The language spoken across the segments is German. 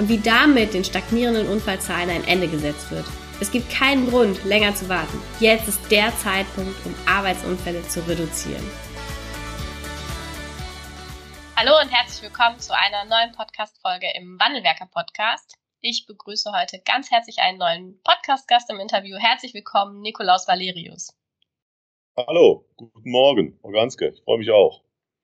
und wie damit den stagnierenden Unfallzahlen ein Ende gesetzt wird. Es gibt keinen Grund, länger zu warten. Jetzt ist der Zeitpunkt, um Arbeitsunfälle zu reduzieren. Hallo und herzlich willkommen zu einer neuen Podcast-Folge im Wandelwerker Podcast. Ich begrüße heute ganz herzlich einen neuen Podcast-Gast im Interview. Herzlich willkommen, Nikolaus Valerius. Hallo, guten Morgen, Organske. Ich freue mich auch.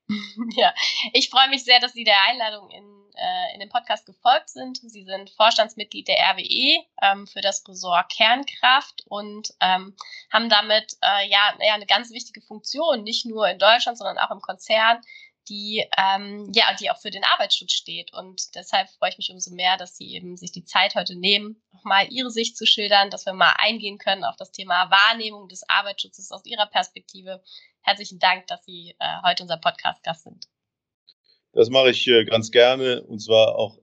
ja, ich freue mich sehr, dass Sie der Einladung in äh, in dem Podcast gefolgt sind. Sie sind Vorstandsmitglied der RWE ähm, für das Ressort Kernkraft und ähm, haben damit äh, ja, ja eine ganz wichtige Funktion, nicht nur in Deutschland, sondern auch im Konzern, die ähm, ja, die auch für den Arbeitsschutz steht. Und deshalb freue ich mich umso mehr, dass Sie eben sich die Zeit heute nehmen, nochmal Ihre Sicht zu schildern, dass wir mal eingehen können auf das Thema Wahrnehmung des Arbeitsschutzes aus Ihrer Perspektive. Herzlichen Dank, dass Sie äh, heute unser Podcast-Gast sind. Das mache ich äh, ganz gerne und zwar auch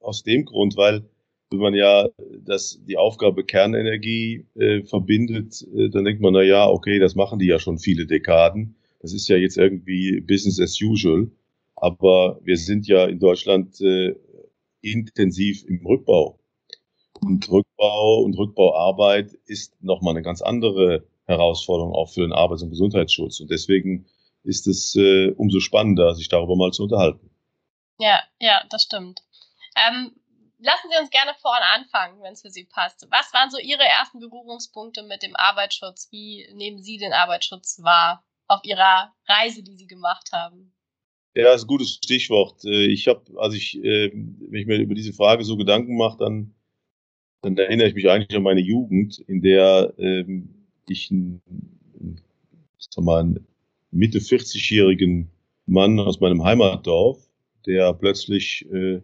aus dem Grund, weil wenn man ja das, die Aufgabe Kernenergie äh, verbindet, äh, dann denkt man, na ja, okay, das machen die ja schon viele Dekaden. Das ist ja jetzt irgendwie Business as usual. Aber wir sind ja in Deutschland äh, intensiv im Rückbau. Und Rückbau und Rückbauarbeit ist nochmal eine ganz andere Herausforderung auch für den Arbeits- und Gesundheitsschutz. Und deswegen ist es äh, umso spannender, sich darüber mal zu unterhalten. Ja, ja, das stimmt. Ähm, lassen Sie uns gerne vorne anfangen, wenn es für Sie passt. Was waren so Ihre ersten Berührungspunkte mit dem Arbeitsschutz? Wie nehmen Sie den Arbeitsschutz wahr auf Ihrer Reise, die Sie gemacht haben? Ja, das ist ein gutes Stichwort. Äh, ich habe, als ich, äh, wenn ich mir über diese Frage so Gedanken mache, dann, dann erinnere ich mich eigentlich an meine Jugend, in der ähm, ich ein, sag mal, Mitte 40-jährigen Mann aus meinem Heimatdorf, der plötzlich äh,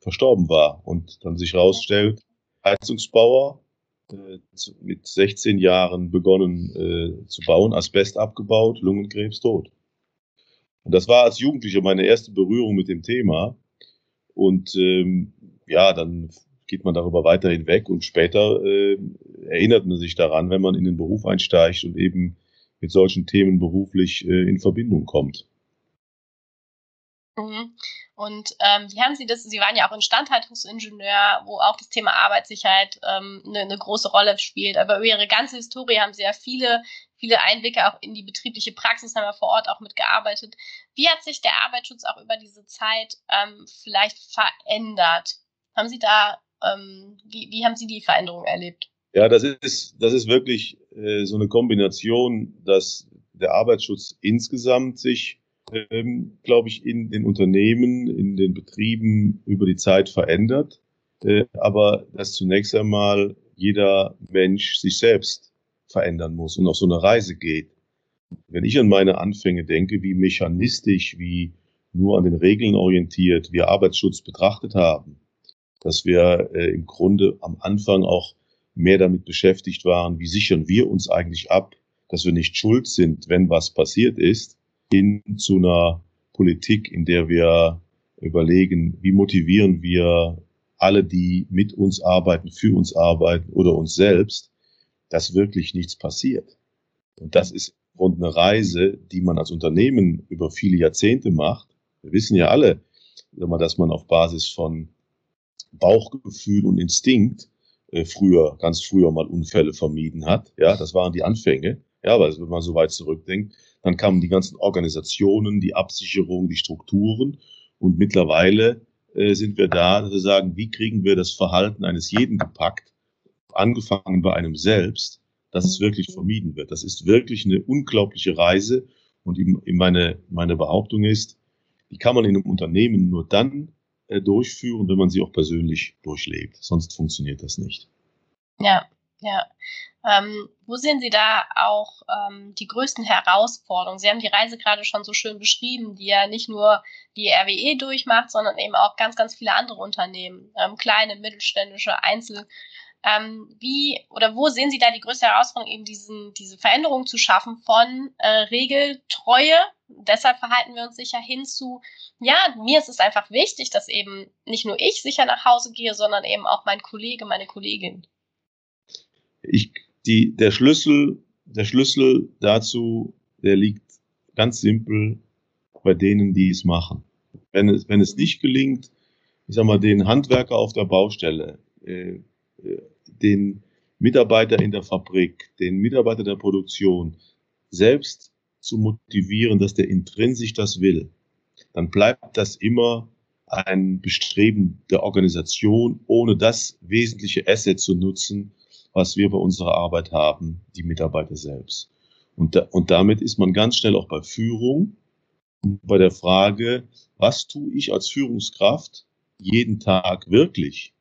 verstorben war und dann sich herausstellt, Heizungsbauer, äh, mit 16 Jahren begonnen äh, zu bauen, Asbest abgebaut, Lungenkrebs tot. Und das war als Jugendlicher meine erste Berührung mit dem Thema. Und ähm, ja, dann geht man darüber weiter hinweg und später äh, erinnert man sich daran, wenn man in den Beruf einsteigt und eben mit solchen Themen beruflich äh, in Verbindung kommt. Mhm. Und ähm, wie haben Sie das? Sie waren ja auch Instandhaltungsingenieur, wo auch das Thema Arbeitssicherheit ähm, eine, eine große Rolle spielt. Aber über Ihre ganze Historie haben Sie ja viele, viele Einblicke auch in die betriebliche Praxis, haben wir vor Ort auch mitgearbeitet. Wie hat sich der Arbeitsschutz auch über diese Zeit ähm, vielleicht verändert? Haben Sie da, ähm, wie, wie haben Sie die Veränderung erlebt? Ja, das ist, das ist wirklich äh, so eine Kombination, dass der Arbeitsschutz insgesamt sich, ähm, glaube ich, in den Unternehmen, in den Betrieben über die Zeit verändert, äh, aber dass zunächst einmal jeder Mensch sich selbst verändern muss und auf so eine Reise geht. Wenn ich an meine Anfänge denke, wie mechanistisch, wie nur an den Regeln orientiert wir Arbeitsschutz betrachtet haben, dass wir äh, im Grunde am Anfang auch mehr damit beschäftigt waren, wie sichern wir uns eigentlich ab, dass wir nicht schuld sind, wenn was passiert ist, hin zu einer Politik, in der wir überlegen, wie motivieren wir alle, die mit uns arbeiten, für uns arbeiten oder uns selbst, dass wirklich nichts passiert. Und das ist rund eine Reise, die man als Unternehmen über viele Jahrzehnte macht. Wir wissen ja alle, dass man auf Basis von Bauchgefühl und Instinkt äh, früher, ganz früher mal Unfälle vermieden hat. Ja, das waren die Anfänge. Ja, weil wenn man so weit zurückdenkt, dann kamen die ganzen Organisationen, die Absicherung, die Strukturen und mittlerweile äh, sind wir da, dass wir sagen, wie kriegen wir das Verhalten eines jeden gepackt, angefangen bei einem selbst, dass es wirklich vermieden wird. Das ist wirklich eine unglaubliche Reise und meine, meine Behauptung ist, die kann man in einem Unternehmen nur dann durchführen, wenn man sie auch persönlich durchlebt. Sonst funktioniert das nicht. Ja, Ja. Ähm, wo sehen Sie da auch ähm, die größten Herausforderungen? Sie haben die Reise gerade schon so schön beschrieben, die ja nicht nur die RWE durchmacht, sondern eben auch ganz, ganz viele andere Unternehmen, ähm, kleine, mittelständische, Einzel. Ähm, wie oder wo sehen Sie da die größte Herausforderung, eben diesen, diese Veränderung zu schaffen von äh, Regeltreue? Deshalb verhalten wir uns sicher hin zu, ja, mir ist es einfach wichtig, dass eben nicht nur ich sicher nach Hause gehe, sondern eben auch mein Kollege, meine Kollegin. Ich, die, der Schlüssel, der Schlüssel dazu, der liegt ganz simpel bei denen, die es machen. Wenn es, wenn es nicht gelingt, ich sag mal, den Handwerker auf der Baustelle, äh, äh den Mitarbeiter in der Fabrik, den Mitarbeiter der Produktion selbst zu motivieren, dass der intrinsisch das will, dann bleibt das immer ein Bestreben der Organisation, ohne das wesentliche Asset zu nutzen, was wir bei unserer Arbeit haben, die Mitarbeiter selbst. Und, da, und damit ist man ganz schnell auch bei Führung, bei der Frage, was tue ich als Führungskraft jeden Tag wirklich,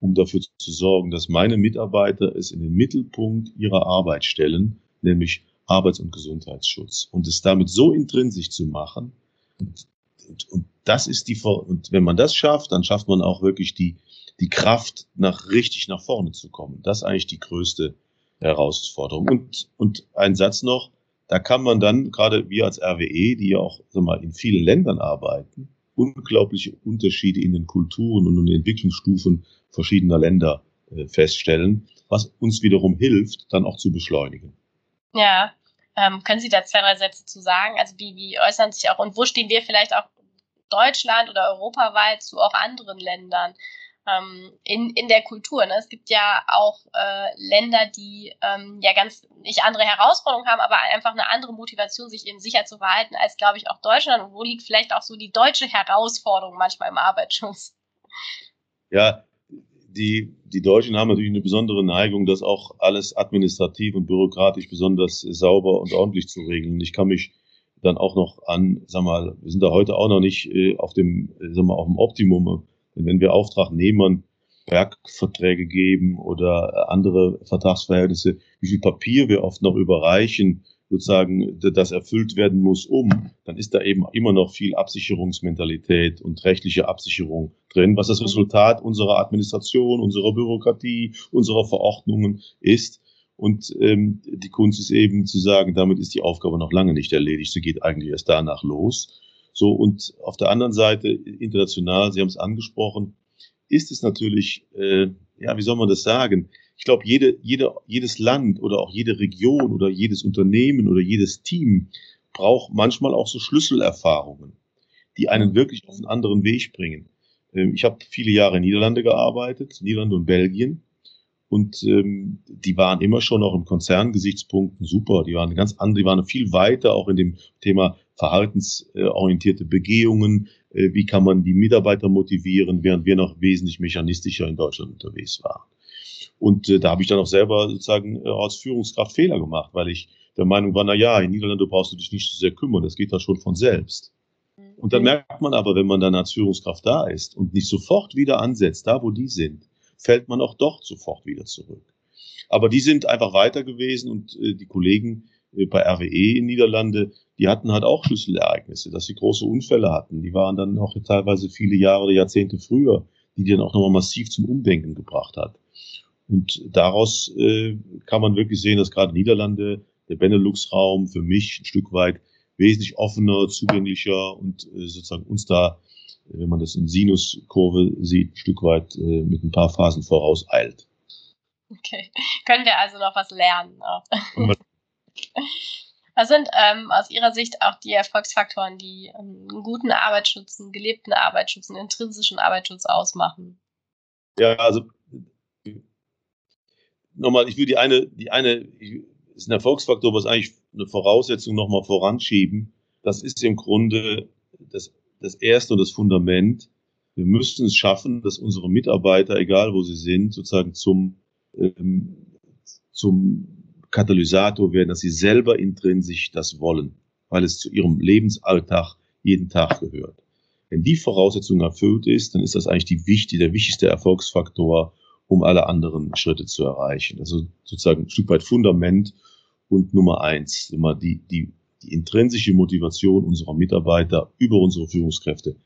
um dafür zu sorgen, dass meine Mitarbeiter es in den Mittelpunkt ihrer Arbeit stellen, nämlich Arbeits- und Gesundheitsschutz. Und es damit so intrinsisch zu machen, und, und, und das ist die, und wenn man das schafft, dann schafft man auch wirklich die, die Kraft, nach richtig nach vorne zu kommen. Das ist eigentlich die größte Herausforderung. Und, und ein Satz noch, da kann man dann, gerade wir als RWE, die ja auch sag mal, in vielen Ländern arbeiten, unglaubliche Unterschiede in den Kulturen und in den Entwicklungsstufen verschiedener Länder äh, feststellen, was uns wiederum hilft, dann auch zu beschleunigen. Ja, ähm, können Sie da zwei, drei Sätze zu sagen? Also wie, wie äußern sich auch und wo stehen wir vielleicht auch Deutschland oder europaweit zu auch anderen Ländern? Ähm, in, in der Kultur. Ne? Es gibt ja auch äh, Länder, die ähm, ja ganz nicht andere Herausforderungen haben, aber einfach eine andere Motivation, sich eben sicher zu verhalten, als, glaube ich, auch Deutschland. Und wo liegt vielleicht auch so die deutsche Herausforderung manchmal im Arbeitsschutz? Ja, die, die Deutschen haben natürlich eine besondere Neigung, das auch alles administrativ und bürokratisch besonders sauber und ordentlich zu regeln. Ich kann mich dann auch noch an, sag mal, wir sind da heute auch noch nicht äh, auf dem, äh, sag mal, auf dem Optimum wenn wir Auftragnehmern Werkverträge geben oder andere Vertragsverhältnisse, wie viel Papier wir oft noch überreichen, sozusagen, das erfüllt werden muss, um, dann ist da eben immer noch viel Absicherungsmentalität und rechtliche Absicherung drin, was das Resultat unserer Administration, unserer Bürokratie, unserer Verordnungen ist. Und ähm, die Kunst ist eben zu sagen, damit ist die Aufgabe noch lange nicht erledigt. Sie geht eigentlich erst danach los. So, und auf der anderen Seite, international, Sie haben es angesprochen, ist es natürlich, äh, ja, wie soll man das sagen? Ich glaube, jede, jede, jedes Land oder auch jede Region oder jedes Unternehmen oder jedes Team braucht manchmal auch so Schlüsselerfahrungen, die einen wirklich auf einen anderen Weg bringen. Ähm, ich habe viele Jahre in Niederlande gearbeitet, Niederlande und Belgien. Und ähm, die waren immer schon auch im Konzerngesichtspunkten super. Die waren ganz andere, die waren viel weiter auch in dem Thema verhaltensorientierte Begehungen. Äh, wie kann man die Mitarbeiter motivieren, während wir noch wesentlich mechanistischer in Deutschland unterwegs waren. Und äh, da habe ich dann auch selber sozusagen äh, als Führungskraft Fehler gemacht, weil ich der Meinung war, na ja, in Niederlande brauchst du dich nicht so sehr kümmern, das geht da schon von selbst. Und dann merkt man aber, wenn man dann als Führungskraft da ist und nicht sofort wieder ansetzt, da wo die sind, fällt man auch dort sofort wieder zurück. Aber die sind einfach weiter gewesen und äh, die Kollegen äh, bei RWE in Niederlande, die hatten halt auch Schlüsselereignisse, dass sie große Unfälle hatten. Die waren dann auch teilweise viele Jahre oder Jahrzehnte früher, die dann auch nochmal massiv zum Umdenken gebracht hat. Und daraus äh, kann man wirklich sehen, dass gerade Niederlande, der Benelux-Raum für mich ein Stück weit wesentlich offener, zugänglicher und äh, sozusagen uns da, wenn man das in Sinuskurve sieht, ein Stück weit äh, mit ein paar Phasen voraus eilt. Okay. Können wir also noch was lernen? Was sind ähm, aus Ihrer Sicht auch die Erfolgsfaktoren, die ähm, einen guten Arbeitsschutz, einen gelebten Arbeitsschutz, einen intrinsischen Arbeitsschutz ausmachen? Ja, also nochmal, ich will die eine, die eine, ist ein Erfolgsfaktor, was eigentlich eine Voraussetzung nochmal voranschieben. Das ist im Grunde das, das erste und das Fundament. Wir müssen es schaffen, dass unsere Mitarbeiter, egal wo sie sind, sozusagen zum, ähm, zum Katalysator werden, dass sie selber intrinsisch das wollen, weil es zu ihrem Lebensalltag jeden Tag gehört. Wenn die Voraussetzung erfüllt ist, dann ist das eigentlich die wichtig, der wichtigste Erfolgsfaktor, um alle anderen Schritte zu erreichen. Also sozusagen ein Stück weit Fundament und Nummer eins, immer die, die, die intrinsische Motivation unserer Mitarbeiter über unsere Führungskräfte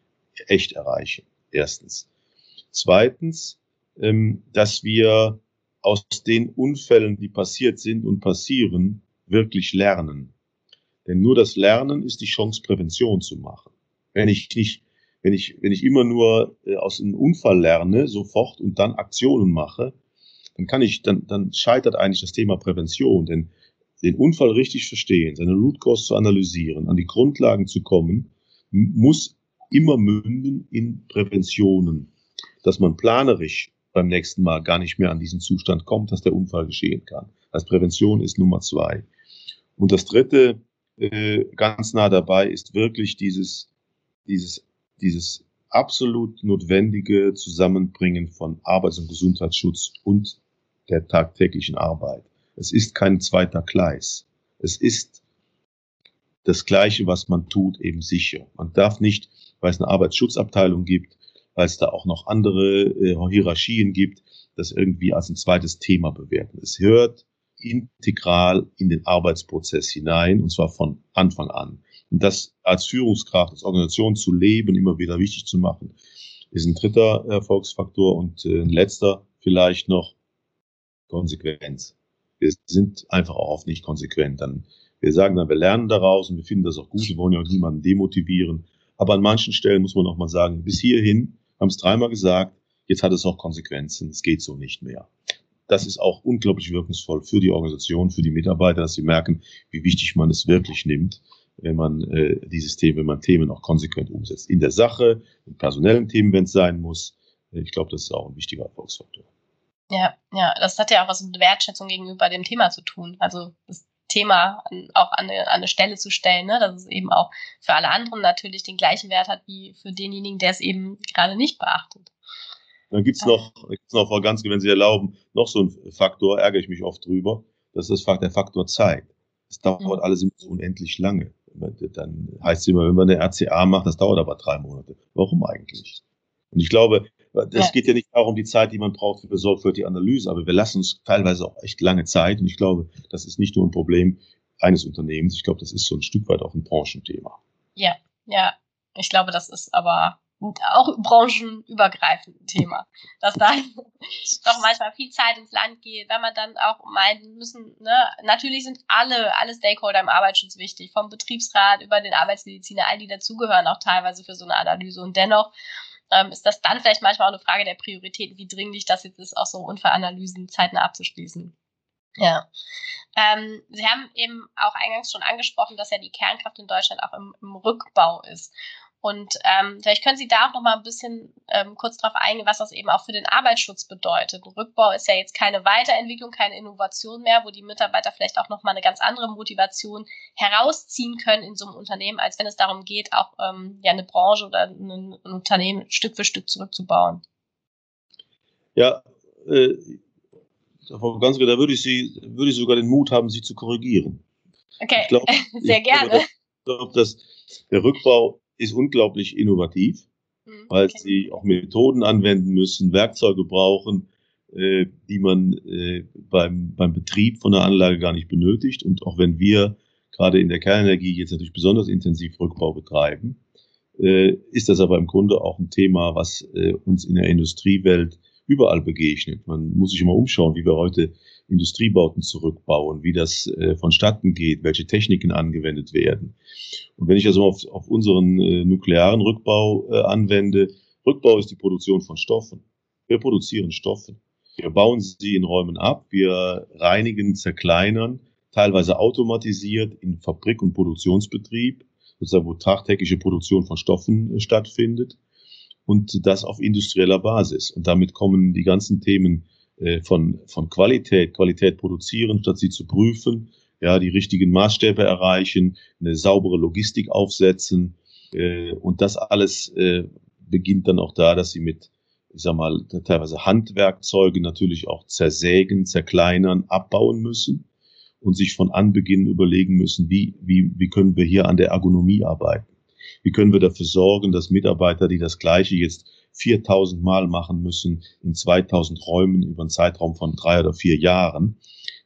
echt erreichen. Erstens. Zweitens, ähm, dass wir aus den Unfällen, die passiert sind und passieren, wirklich lernen. Denn nur das Lernen ist die Chance, Prävention zu machen. Wenn ich nicht, wenn ich, wenn ich immer nur äh, aus einem Unfall lerne, sofort und dann Aktionen mache, dann kann ich, dann, dann scheitert eigentlich das Thema Prävention. Denn den Unfall richtig verstehen, seine Root Cause zu analysieren, an die Grundlagen zu kommen, muss immer münden in Präventionen, dass man planerisch beim nächsten Mal gar nicht mehr an diesen Zustand kommt, dass der Unfall geschehen kann. Als Prävention ist Nummer zwei. Und das dritte, äh, ganz nah dabei, ist wirklich dieses, dieses, dieses absolut notwendige Zusammenbringen von Arbeits- und Gesundheitsschutz und der tagtäglichen Arbeit. Es ist kein zweiter Gleis. Es ist das Gleiche, was man tut, eben sicher. Man darf nicht, weil es eine Arbeitsschutzabteilung gibt, weil es da auch noch andere äh, Hierarchien gibt, das irgendwie als ein zweites Thema bewerten. Es hört integral in den Arbeitsprozess hinein, und zwar von Anfang an. Und das als Führungskraft, als Organisation zu leben, immer wieder wichtig zu machen, ist ein dritter Erfolgsfaktor und äh, ein letzter vielleicht noch Konsequenz. Wir sind einfach auch oft nicht konsequent. Dann, wir sagen dann, wir lernen daraus und wir finden das auch gut, wir wollen ja auch niemanden demotivieren. Aber an manchen Stellen muss man auch mal sagen, bis hierhin haben es dreimal gesagt, jetzt hat es auch Konsequenzen, es geht so nicht mehr. Das ist auch unglaublich wirkungsvoll für die Organisation, für die Mitarbeiter, dass sie merken, wie wichtig man es wirklich nimmt, wenn man äh, dieses Thema, wenn man Themen auch konsequent umsetzt. In der Sache, in personellen Themen, wenn es sein muss. Ich glaube, das ist auch ein wichtiger Erfolgsfaktor. Ja, ja, das hat ja auch was mit Wertschätzung gegenüber dem Thema zu tun. Also das Thema auch an eine, an eine Stelle zu stellen, ne? dass es eben auch für alle anderen natürlich den gleichen Wert hat wie für denjenigen, der es eben gerade nicht beachtet. Dann gibt's noch, gibt's noch, Frau Ganske, wenn Sie erlauben, noch so ein Faktor, ärgere ich mich oft drüber, das ist der Faktor Zeit. Es dauert mhm. alles immer so unendlich lange. Dann heißt es immer, wenn man eine RCA macht, das dauert aber drei Monate. Warum eigentlich? Und ich glaube, es ja. geht ja nicht darum, die Zeit, die man braucht für sorgfältige Analyse, aber wir lassen uns teilweise auch echt lange Zeit. Und ich glaube, das ist nicht nur ein Problem eines Unternehmens. Ich glaube, das ist so ein Stück weit auch ein Branchenthema. Ja, ja. Ich glaube, das ist aber auch branchenübergreifend ein Thema, dass da doch manchmal viel Zeit ins Land geht, wenn man dann auch meint, müssen, ne, natürlich sind alle, alle Stakeholder im Arbeitsschutz wichtig, vom Betriebsrat über den Arbeitsmediziner, all die dazugehören auch teilweise für so eine Analyse und dennoch ähm, ist das dann vielleicht manchmal auch eine Frage der Prioritäten, wie dringlich das jetzt ist, auch so Unfallanalysen zeitnah abzuschließen. Ja. Ähm, Sie haben eben auch eingangs schon angesprochen, dass ja die Kernkraft in Deutschland auch im, im Rückbau ist. Und ähm, vielleicht können Sie da auch noch mal ein bisschen ähm, kurz darauf eingehen, was das eben auch für den Arbeitsschutz bedeutet. Rückbau ist ja jetzt keine Weiterentwicklung, keine Innovation mehr, wo die Mitarbeiter vielleicht auch noch mal eine ganz andere Motivation herausziehen können in so einem Unternehmen, als wenn es darum geht, auch ähm, ja eine Branche oder ein, ein Unternehmen Stück für Stück zurückzubauen. Ja, äh, Frau Ganske, da würde ich Sie, würde ich sogar den Mut haben, Sie zu korrigieren. Okay, glaub, sehr gerne. Ich glaube, dass der Rückbau ist unglaublich innovativ, mhm, weil okay. sie auch Methoden anwenden müssen, Werkzeuge brauchen, äh, die man äh, beim, beim Betrieb von der Anlage gar nicht benötigt. Und auch wenn wir gerade in der Kernenergie jetzt natürlich besonders intensiv Rückbau betreiben, äh, ist das aber im Grunde auch ein Thema, was äh, uns in der Industriewelt überall begegnet. Man muss sich immer umschauen, wie wir heute Industriebauten zurückbauen, wie das äh, vonstatten geht, welche Techniken angewendet werden. Und wenn ich also auf, auf unseren äh, nuklearen Rückbau äh, anwende, Rückbau ist die Produktion von Stoffen. Wir produzieren Stoffe. Wir bauen sie in Räumen ab, wir reinigen, zerkleinern, teilweise automatisiert in Fabrik- und Produktionsbetrieb, sozusagen wo tagtägliche Produktion von Stoffen äh, stattfindet und das auf industrieller Basis. Und damit kommen die ganzen Themen von, von Qualität, Qualität produzieren, statt sie zu prüfen, ja, die richtigen Maßstäbe erreichen, eine saubere Logistik aufsetzen. Äh, und das alles äh, beginnt dann auch da, dass sie mit, ich sag mal, teilweise Handwerkzeuge natürlich auch zersägen, zerkleinern, abbauen müssen und sich von Anbeginn überlegen müssen, wie, wie, wie können wir hier an der Ergonomie arbeiten? Wie können wir dafür sorgen, dass Mitarbeiter, die das Gleiche jetzt 4000 Mal machen müssen in 2000 Räumen über einen Zeitraum von drei oder vier Jahren.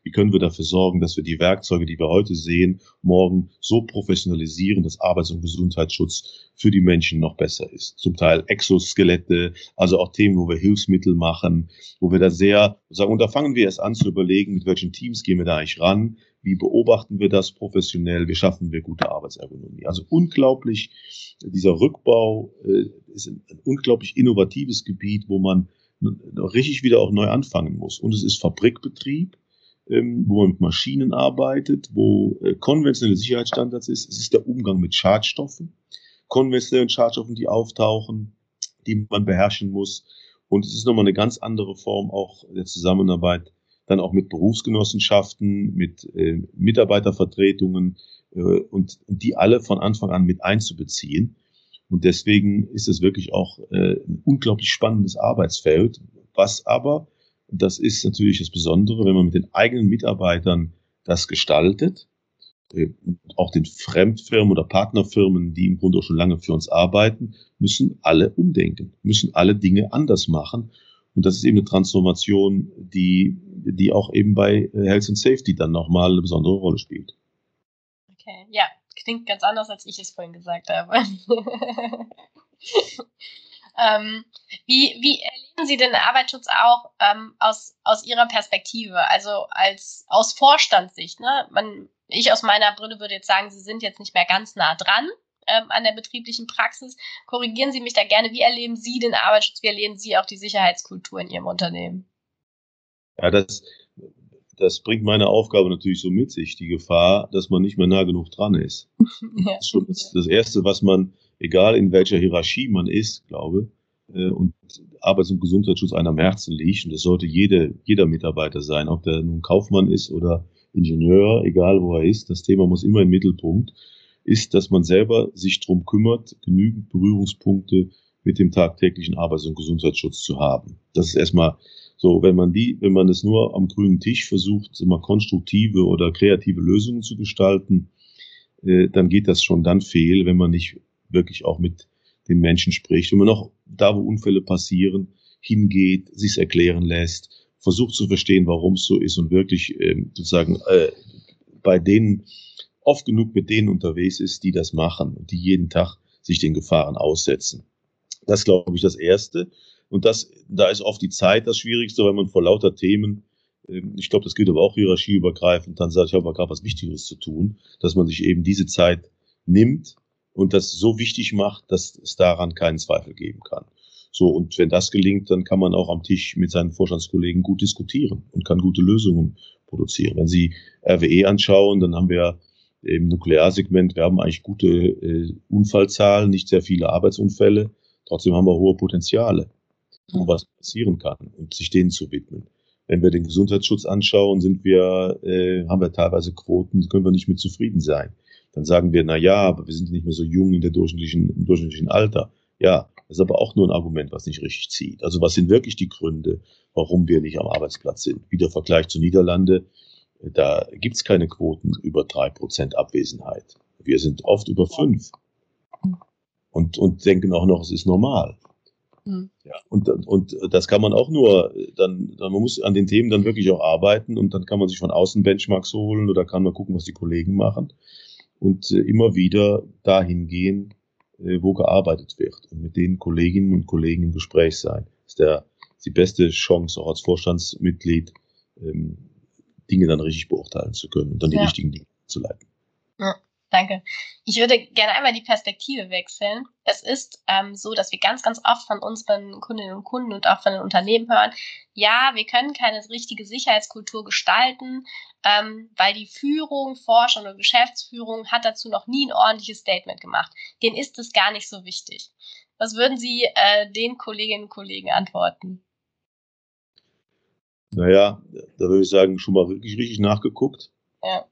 Wie können wir dafür sorgen, dass wir die Werkzeuge, die wir heute sehen, morgen so professionalisieren, dass Arbeits- und Gesundheitsschutz für die Menschen noch besser ist? Zum Teil Exoskelette, also auch Themen, wo wir Hilfsmittel machen, wo wir da sehr sagen, und da fangen wir erst an zu überlegen, mit welchen Teams gehen wir da eigentlich ran? Wie beobachten wir das professionell? Wie schaffen wir gute Arbeitsergonomie? Also unglaublich, dieser Rückbau äh, ist ein, unglaublich innovatives Gebiet, wo man richtig wieder auch neu anfangen muss. Und es ist Fabrikbetrieb ähm, wo man mit Maschinen arbeitet, wo äh, konventionelle Sicherheitsstandards ist. Es ist der Umgang mit Schadstoffen, konventionellen Schadstoffen, die auftauchen, die man beherrschen muss. Und es ist nochmal eine ganz andere Form auch der Zusammenarbeit dann auch mit Berufsgenossenschaften, mit äh, Mitarbeitervertretungen äh, und, und die alle von Anfang an mit einzubeziehen. Und deswegen ist es wirklich auch äh, ein unglaublich spannendes Arbeitsfeld, was aber das ist natürlich das Besondere, wenn man mit den eigenen Mitarbeitern das gestaltet, äh, auch den Fremdfirmen oder Partnerfirmen, die im Grunde auch schon lange für uns arbeiten, müssen alle umdenken, müssen alle Dinge anders machen. Und das ist eben eine Transformation, die, die auch eben bei äh, Health and Safety dann nochmal eine besondere Rolle spielt. Okay, ja, klingt ganz anders, als ich es vorhin gesagt habe. ähm, wie, wie erleben Sie den Arbeitsschutz auch ähm, aus, aus Ihrer Perspektive, also als aus Vorstandssicht? Ne? Man, ich aus meiner Brille würde jetzt sagen, Sie sind jetzt nicht mehr ganz nah dran ähm, an der betrieblichen Praxis. Korrigieren Sie mich da gerne. Wie erleben Sie den Arbeitsschutz? Wie erleben Sie auch die Sicherheitskultur in Ihrem Unternehmen? Ja, das, das bringt meine Aufgabe natürlich so mit sich, die Gefahr, dass man nicht mehr nah genug dran ist. ja. Das ist schon das, das Erste, was man, egal in welcher Hierarchie man ist, glaube, äh, und Arbeits- und Gesundheitsschutz einem am Herzen liegt. Und das sollte jede, jeder Mitarbeiter sein, ob der nun Kaufmann ist oder Ingenieur, egal wo er ist. Das Thema muss immer im Mittelpunkt, ist, dass man selber sich drum kümmert, genügend Berührungspunkte mit dem tagtäglichen Arbeits- und Gesundheitsschutz zu haben. Das ist erstmal so, wenn man die, wenn man es nur am grünen Tisch versucht, immer konstruktive oder kreative Lösungen zu gestalten, äh, dann geht das schon dann fehl, wenn man nicht wirklich auch mit den Menschen spricht, wenn man auch da, wo Unfälle passieren, hingeht, sich's erklären lässt, versucht zu verstehen, warum es so ist und wirklich ähm, sozusagen äh, bei denen oft genug mit denen unterwegs ist, die das machen und die jeden Tag sich den Gefahren aussetzen. Das glaube ich das Erste. Und das, da ist oft die Zeit das Schwierigste, weil man vor lauter Themen, ähm, ich glaube, das gilt aber auch hierarchieübergreifend, dann sagt, ich habe gerade was Wichtigeres zu tun, dass man sich eben diese Zeit nimmt und das so wichtig macht, dass es daran keinen Zweifel geben kann. So, und wenn das gelingt, dann kann man auch am Tisch mit seinen Vorstandskollegen gut diskutieren und kann gute Lösungen produzieren. Wenn Sie RWE anschauen, dann haben wir im Nuklearsegment, wir haben eigentlich gute äh, Unfallzahlen, nicht sehr viele Arbeitsunfälle. Trotzdem haben wir hohe Potenziale, wo was passieren kann und sich denen zu widmen. Wenn wir den Gesundheitsschutz anschauen, sind wir, äh, haben wir teilweise Quoten, können wir nicht mit zufrieden sein. Dann sagen wir, na ja, aber wir sind nicht mehr so jung in der durchschnittlichen, im durchschnittlichen Alter. Ja, das ist aber auch nur ein Argument, was nicht richtig zieht. Also was sind wirklich die Gründe, warum wir nicht am Arbeitsplatz sind? Wie der Vergleich zu Niederlande, da gibt's keine Quoten über drei Prozent Abwesenheit. Wir sind oft über fünf und, und denken auch noch, es ist normal. Mhm. Ja, und, und das kann man auch nur, dann, dann, man muss an den Themen dann wirklich auch arbeiten und dann kann man sich von außen Benchmarks holen oder kann man gucken, was die Kollegen machen und äh, immer wieder dahin gehen, äh, wo gearbeitet wird und mit den Kolleginnen und Kollegen im Gespräch sein. Das ist der, die beste Chance, auch als Vorstandsmitglied, ähm, Dinge dann richtig beurteilen zu können und dann die ja. richtigen Dinge zu leiten. Ja. Danke. Ich würde gerne einmal die Perspektive wechseln. Es ist ähm, so, dass wir ganz, ganz oft von unseren Kundinnen und Kunden und auch von den Unternehmen hören, ja, wir können keine richtige Sicherheitskultur gestalten, ähm, weil die Führung, Forscher oder Geschäftsführung hat dazu noch nie ein ordentliches Statement gemacht. Denen ist es gar nicht so wichtig. Was würden Sie äh, den Kolleginnen und Kollegen antworten? Naja, da würde ich sagen, schon mal wirklich richtig nachgeguckt. Ja.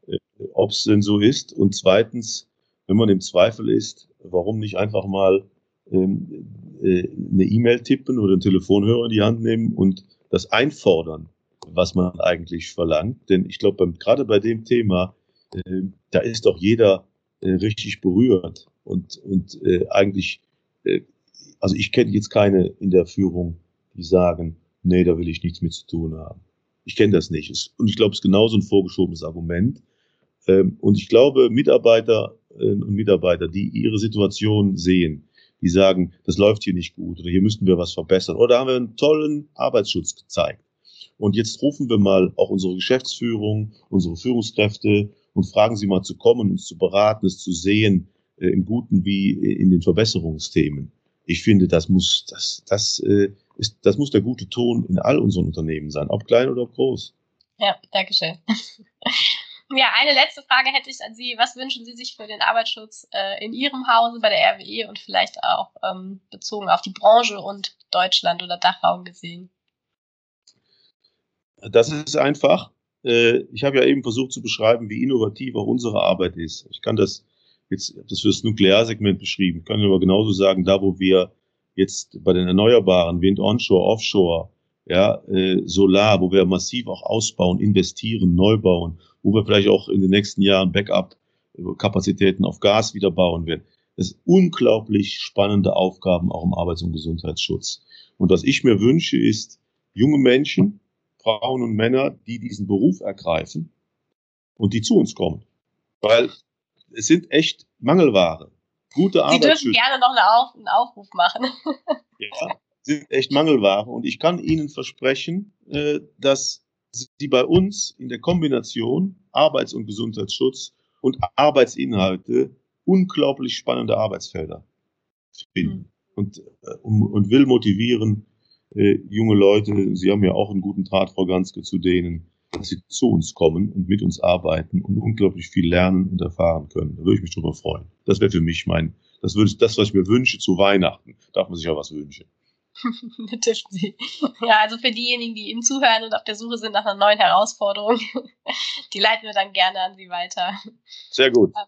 Ob es denn so ist. Und zweitens, wenn man im Zweifel ist, warum nicht einfach mal ähm, äh, eine E-Mail tippen oder einen Telefonhörer in die Hand nehmen und das einfordern, was man eigentlich verlangt. Denn ich glaube, gerade bei dem Thema, äh, da ist doch jeder äh, richtig berührt und, und äh, eigentlich äh, Also ich kenne jetzt keine in der Führung, die sagen, nee, da will ich nichts mit zu tun haben. Ich kenne das nicht. Und ich glaube, es ist genauso ein vorgeschobenes Argument. Ähm, und ich glaube, Mitarbeiter äh, und Mitarbeiter, die ihre Situation sehen, die sagen, das läuft hier nicht gut oder hier müssten wir was verbessern oder haben wir einen tollen Arbeitsschutz gezeigt. Und jetzt rufen wir mal auch unsere Geschäftsführung, unsere Führungskräfte und fragen sie mal zu kommen, uns zu beraten, es zu sehen, äh, im Guten wie in den Verbesserungsthemen. Ich finde, das muss, das, das, äh, ist, das muss der gute Ton in all unseren Unternehmen sein, ob klein oder ob groß. Ja, danke schön. Ja, eine letzte Frage hätte ich an Sie. Was wünschen Sie sich für den Arbeitsschutz äh, in Ihrem Hause bei der RWE und vielleicht auch ähm, bezogen auf die Branche und Deutschland oder Dachraum gesehen? Das ist einfach. Äh, ich habe ja eben versucht zu beschreiben, wie innovativ auch unsere Arbeit ist. Ich kann das jetzt, das für das Nuklearsegment beschrieben. Ich kann aber genauso sagen, da wo wir jetzt bei den Erneuerbaren, Wind onshore, offshore, ja, äh, Solar, wo wir massiv auch ausbauen, investieren, neu bauen, wo wir vielleicht auch in den nächsten Jahren Backup-Kapazitäten auf Gas wieder bauen werden. Das ist unglaublich spannende Aufgaben auch im Arbeits- und Gesundheitsschutz. Und was ich mir wünsche, ist junge Menschen, Frauen und Männer, die diesen Beruf ergreifen und die zu uns kommen. Weil es sind echt Mangelware. Gute Arbeit. Sie dürfen gerne noch einen Aufruf machen. ja, sind echt Mangelware. Und ich kann Ihnen versprechen, äh, dass Sie bei uns in der Kombination Arbeits- und Gesundheitsschutz und Arbeitsinhalte unglaublich spannende Arbeitsfelder finden. Mhm. Und, äh, und will motivieren, äh, junge Leute, Sie haben ja auch einen guten Draht, Frau Ganske, zu denen, dass sie zu uns kommen und mit uns arbeiten und unglaublich viel lernen und erfahren können. Da würde ich mich drüber freuen. Das wäre für mich mein, das würde das, was ich mir wünsche zu Weihnachten. Darf man sich auch was wünschen. dürfen Sie. Ja, also für diejenigen, die Ihnen zuhören und auf der Suche sind nach einer neuen Herausforderung, die leiten wir dann gerne an Sie weiter. Sehr gut. Ähm,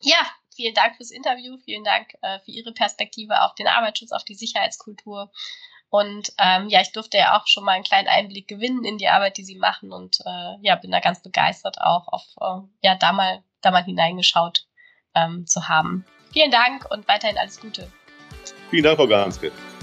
ja, vielen Dank fürs Interview, vielen Dank äh, für Ihre Perspektive auf den Arbeitsschutz, auf die Sicherheitskultur. Und ähm, ja, ich durfte ja auch schon mal einen kleinen Einblick gewinnen in die Arbeit, die Sie machen und äh, ja, bin da ganz begeistert auch auf äh, ja da mal da mal hineingeschaut ähm, zu haben. Vielen Dank und weiterhin alles Gute. Vielen Dank, Frau Ganske.